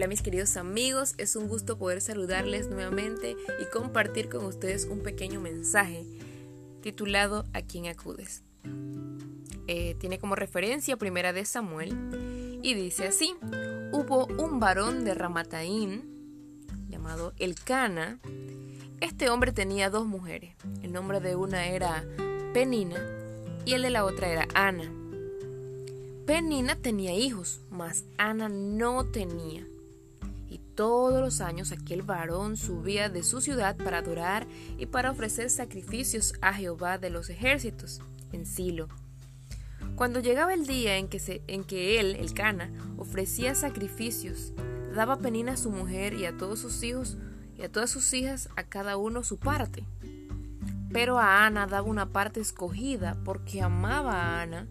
Hola mis queridos amigos, es un gusto poder saludarles nuevamente y compartir con ustedes un pequeño mensaje titulado ¿A quién acudes? Eh, tiene como referencia Primera de Samuel y dice así, hubo un varón de Ramataín llamado Elcana. Este hombre tenía dos mujeres, el nombre de una era Penina y el de la otra era Ana. Penina tenía hijos, mas Ana no tenía todos los años aquel varón subía de su ciudad para adorar y para ofrecer sacrificios a Jehová de los ejércitos, en Silo. Cuando llegaba el día en que, en que él, el Cana, ofrecía sacrificios, daba penina a su mujer y a todos sus hijos y a todas sus hijas, a cada uno su parte. Pero a Ana daba una parte escogida porque amaba a Ana,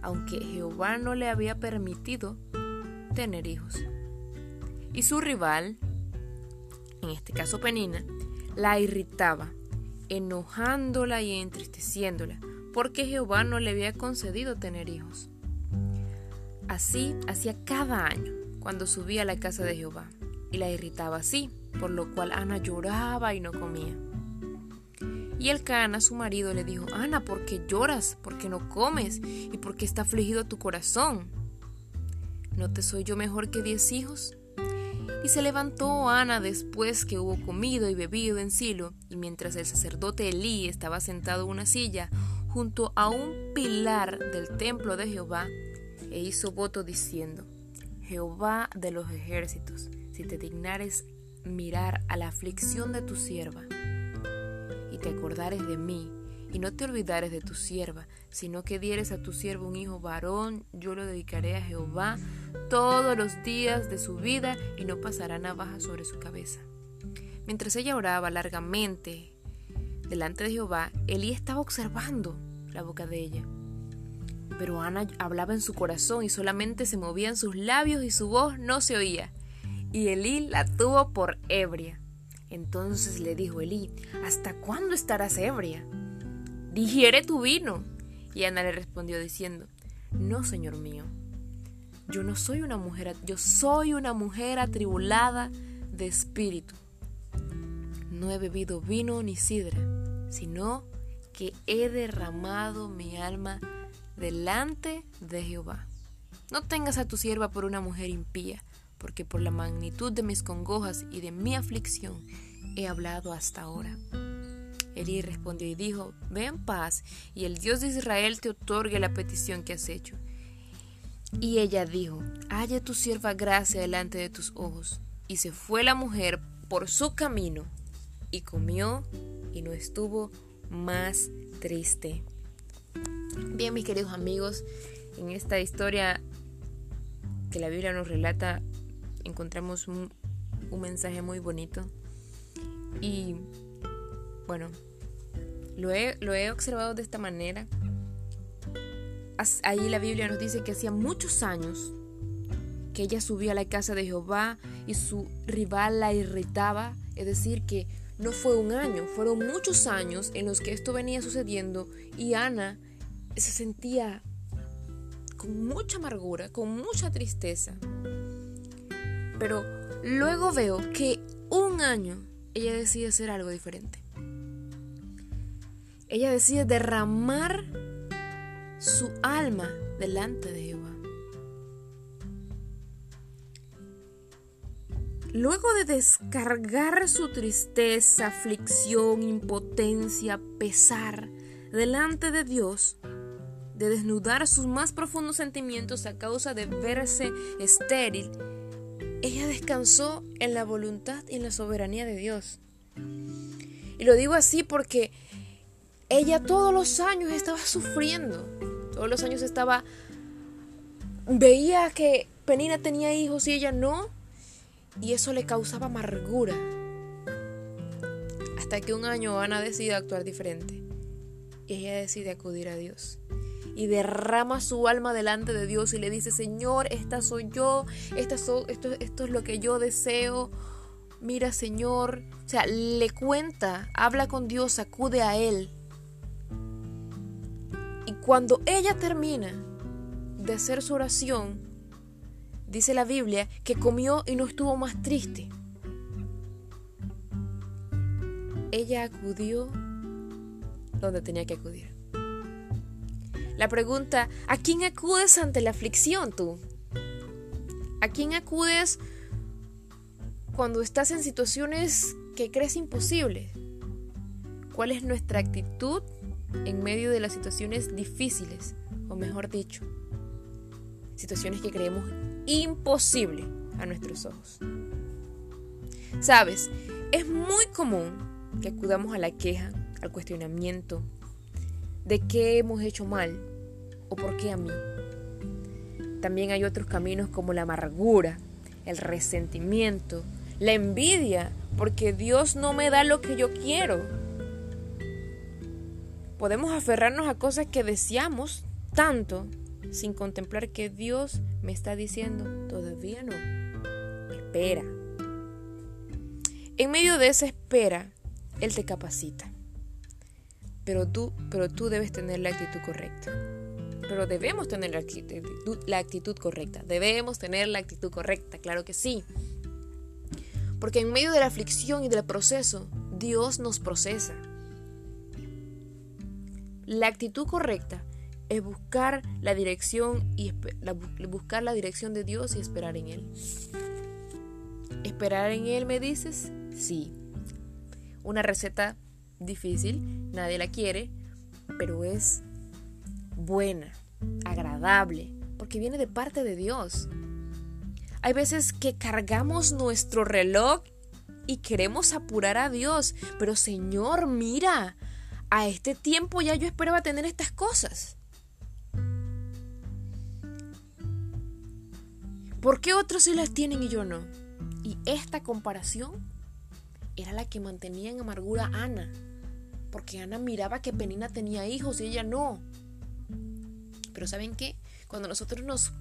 aunque Jehová no le había permitido tener hijos y su rival, en este caso Penina, la irritaba, enojándola y entristeciéndola, porque Jehová no le había concedido tener hijos. Así hacía cada año, cuando subía a la casa de Jehová, y la irritaba así, por lo cual Ana lloraba y no comía. Y el Cana, su marido, le dijo, Ana, ¿por qué lloras? ¿Por qué no comes? ¿Y por qué está afligido tu corazón? ¿No te soy yo mejor que diez hijos? Y se levantó Ana después que hubo comido y bebido en Silo, y mientras el sacerdote Elí estaba sentado en una silla junto a un pilar del templo de Jehová, e hizo voto diciendo, Jehová de los ejércitos, si te dignares mirar a la aflicción de tu sierva, y te acordares de mí, y no te olvidares de tu sierva, sino que dieres a tu siervo un hijo varón, yo lo dedicaré a Jehová todos los días de su vida y no pasará navaja sobre su cabeza. Mientras ella oraba largamente delante de Jehová, Elí estaba observando la boca de ella. Pero Ana hablaba en su corazón y solamente se movían sus labios y su voz no se oía. Y Elí la tuvo por ebria. Entonces le dijo Elí, ¿hasta cuándo estarás ebria? Digiere tu vino. Y Ana le respondió diciendo, no, señor mío, yo no soy una mujer, yo soy una mujer atribulada de espíritu. No he bebido vino ni sidra, sino que he derramado mi alma delante de Jehová. No tengas a tu sierva por una mujer impía, porque por la magnitud de mis congojas y de mi aflicción he hablado hasta ahora. Elí respondió y dijo, Ve en paz, y el Dios de Israel te otorgue la petición que has hecho. Y ella dijo, Halle tu sierva gracia delante de tus ojos. Y se fue la mujer por su camino, y comió, y no estuvo más triste. Bien, mis queridos amigos, en esta historia que la Biblia nos relata, encontramos un, un mensaje muy bonito. Y bueno, lo he, observado de esta manera. Ahí la Biblia nos dice que hacía muchos años que ella subía a la casa de Jehová y su rival la irritaba. Es decir, que no fue un año, fueron muchos años en los que esto venía sucediendo y Ana se sentía con mucha amargura, con mucha tristeza. Pero luego veo que un año ella decide hacer algo diferente ella decide derramar su alma delante de Jehová. Luego de descargar su tristeza, aflicción, impotencia, pesar delante de Dios, de desnudar sus más profundos sentimientos a causa de verse estéril, ella descansó en la voluntad y en la soberanía de Dios. Y lo digo así porque ella todos los años estaba sufriendo. Todos los años estaba... Veía que Penina tenía hijos y ella no. Y eso le causaba amargura. Hasta que un año Ana decide actuar diferente. Y ella decide acudir a Dios. Y derrama su alma delante de Dios y le dice, Señor, esta soy yo, esta esto, esto es lo que yo deseo. Mira, Señor. O sea, le cuenta, habla con Dios, acude a Él. Cuando ella termina de hacer su oración, dice la Biblia que comió y no estuvo más triste. Ella acudió donde tenía que acudir. La pregunta, ¿a quién acudes ante la aflicción tú? ¿A quién acudes cuando estás en situaciones que crees imposibles? ¿Cuál es nuestra actitud en medio de las situaciones difíciles? O mejor dicho, situaciones que creemos imposible a nuestros ojos. Sabes, es muy común que acudamos a la queja, al cuestionamiento de qué hemos hecho mal o por qué a mí. También hay otros caminos como la amargura, el resentimiento, la envidia, porque Dios no me da lo que yo quiero. Podemos aferrarnos a cosas que deseamos tanto sin contemplar que Dios me está diciendo, todavía no, espera. En medio de esa espera, Él te capacita. Pero tú, pero tú debes tener la actitud correcta. Pero debemos tener la actitud, la actitud correcta. Debemos tener la actitud correcta, claro que sí. Porque en medio de la aflicción y del proceso, Dios nos procesa. La actitud correcta es buscar la dirección y buscar la dirección de Dios y esperar en él. ¿Esperar en él me dices? Sí. Una receta difícil, nadie la quiere, pero es buena, agradable, porque viene de parte de Dios. Hay veces que cargamos nuestro reloj y queremos apurar a Dios, pero Señor, mira, a este tiempo ya yo esperaba tener estas cosas. ¿Por qué otros sí las tienen y yo no? Y esta comparación era la que mantenía en amargura a Ana. Porque Ana miraba que Penina tenía hijos y ella no. Pero ¿saben qué? Cuando nosotros nos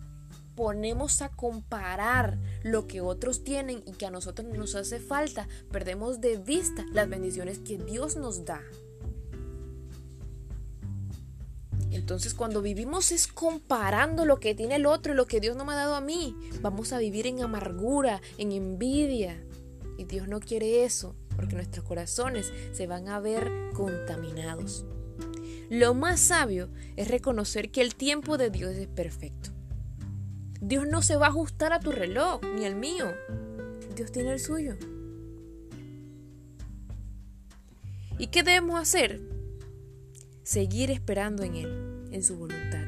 ponemos a comparar lo que otros tienen y que a nosotros nos hace falta, perdemos de vista las bendiciones que Dios nos da. Entonces cuando vivimos es comparando lo que tiene el otro y lo que Dios no me ha dado a mí. Vamos a vivir en amargura, en envidia. Y Dios no quiere eso, porque nuestros corazones se van a ver contaminados. Lo más sabio es reconocer que el tiempo de Dios es perfecto. Dios no se va a ajustar a tu reloj, ni al mío. Dios tiene el suyo. ¿Y qué debemos hacer? seguir esperando en Él, en su voluntad.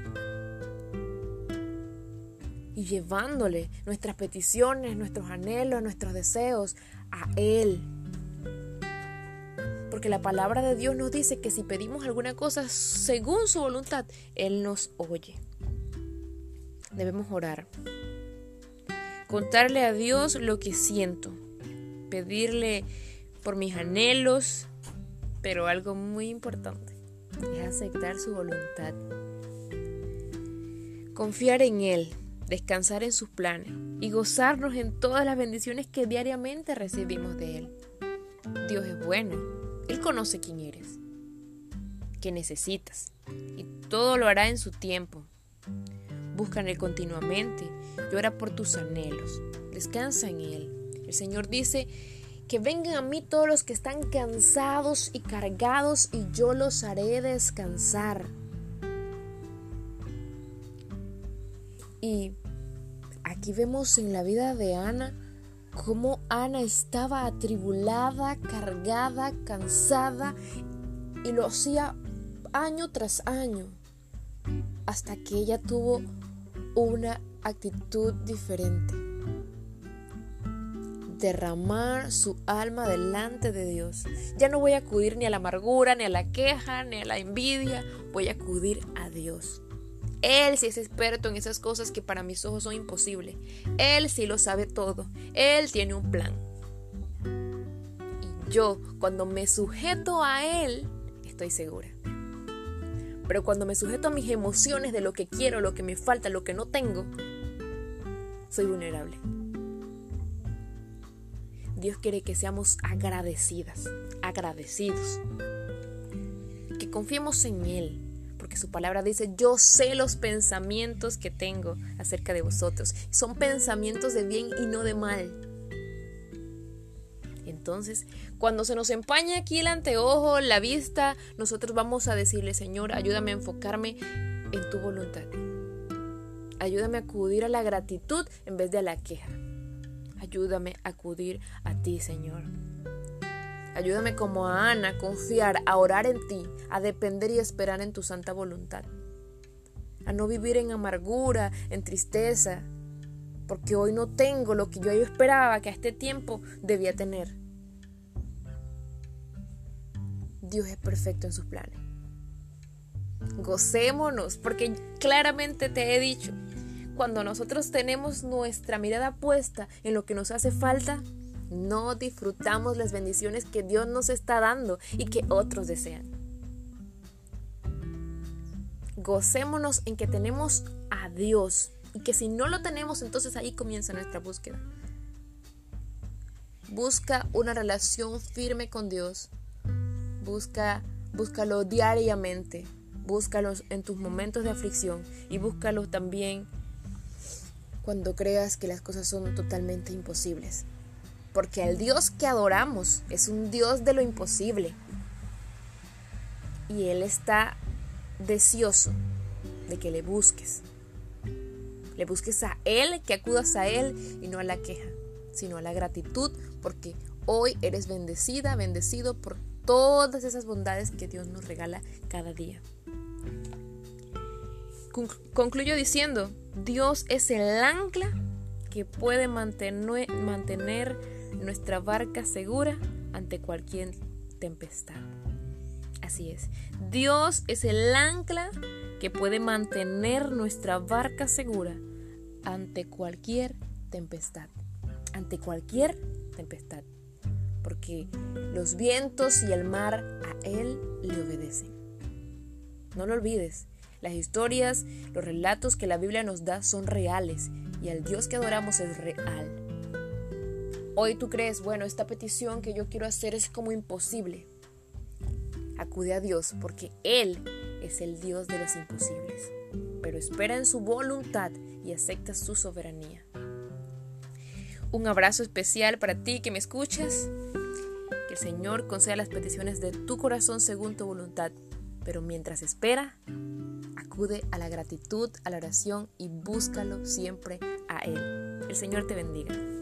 Y llevándole nuestras peticiones, nuestros anhelos, nuestros deseos a Él. Porque la palabra de Dios nos dice que si pedimos alguna cosa según su voluntad, Él nos oye. Debemos orar. Contarle a Dios lo que siento. Pedirle por mis anhelos. Pero algo muy importante es aceptar su voluntad. Confiar en Él, descansar en sus planes y gozarnos en todas las bendiciones que diariamente recibimos de Él. Dios es bueno, Él conoce quién eres, qué necesitas y todo lo hará en su tiempo. Busca en Él continuamente, llora por tus anhelos, descansa en Él. El Señor dice que vengan a mí todos los que están cansados y cargados y yo los haré descansar. Y aquí vemos en la vida de Ana cómo Ana estaba atribulada, cargada, cansada y lo hacía año tras año hasta que ella tuvo una actitud diferente derramar su alma delante de Dios. Ya no voy a acudir ni a la amargura, ni a la queja, ni a la envidia, voy a acudir a Dios. Él sí es experto en esas cosas que para mis ojos son imposibles. Él sí lo sabe todo. Él tiene un plan. Y yo, cuando me sujeto a Él, estoy segura. Pero cuando me sujeto a mis emociones de lo que quiero, lo que me falta, lo que no tengo, soy vulnerable. Dios quiere que seamos agradecidas, agradecidos. Que confiemos en Él, porque su palabra dice, yo sé los pensamientos que tengo acerca de vosotros. Son pensamientos de bien y no de mal. Entonces, cuando se nos empaña aquí el anteojo, la vista, nosotros vamos a decirle, Señor, ayúdame a enfocarme en tu voluntad. Ayúdame a acudir a la gratitud en vez de a la queja. Ayúdame a acudir a ti, Señor. Ayúdame como a Ana a confiar, a orar en ti, a depender y esperar en tu santa voluntad. A no vivir en amargura, en tristeza, porque hoy no tengo lo que yo esperaba que a este tiempo debía tener. Dios es perfecto en sus planes. Gocémonos, porque claramente te he dicho, cuando nosotros tenemos nuestra mirada puesta en lo que nos hace falta, no disfrutamos las bendiciones que Dios nos está dando y que otros desean. Gocémonos en que tenemos a Dios y que si no lo tenemos, entonces ahí comienza nuestra búsqueda. Busca una relación firme con Dios. Busca, búscalo diariamente. Búscalo en tus momentos de aflicción y búscalo también cuando creas que las cosas son totalmente imposibles. Porque el Dios que adoramos es un Dios de lo imposible. Y Él está deseoso de que le busques. Le busques a Él, que acudas a Él y no a la queja, sino a la gratitud, porque hoy eres bendecida, bendecido por todas esas bondades que Dios nos regala cada día. Concluyo diciendo, Dios es el ancla que puede mantener, mantener nuestra barca segura ante cualquier tempestad. Así es, Dios es el ancla que puede mantener nuestra barca segura ante cualquier tempestad. Ante cualquier tempestad. Porque los vientos y el mar a Él le obedecen. No lo olvides, las historias, los relatos que la Biblia nos da son reales y el Dios que adoramos es real. Hoy tú crees, bueno, esta petición que yo quiero hacer es como imposible. Acude a Dios porque Él es el Dios de los imposibles, pero espera en su voluntad y acepta su soberanía. Un abrazo especial para ti que me escuchas. Que el Señor conceda las peticiones de tu corazón según tu voluntad, pero mientras espera, acude a la gratitud, a la oración y búscalo siempre a Él. El Señor te bendiga.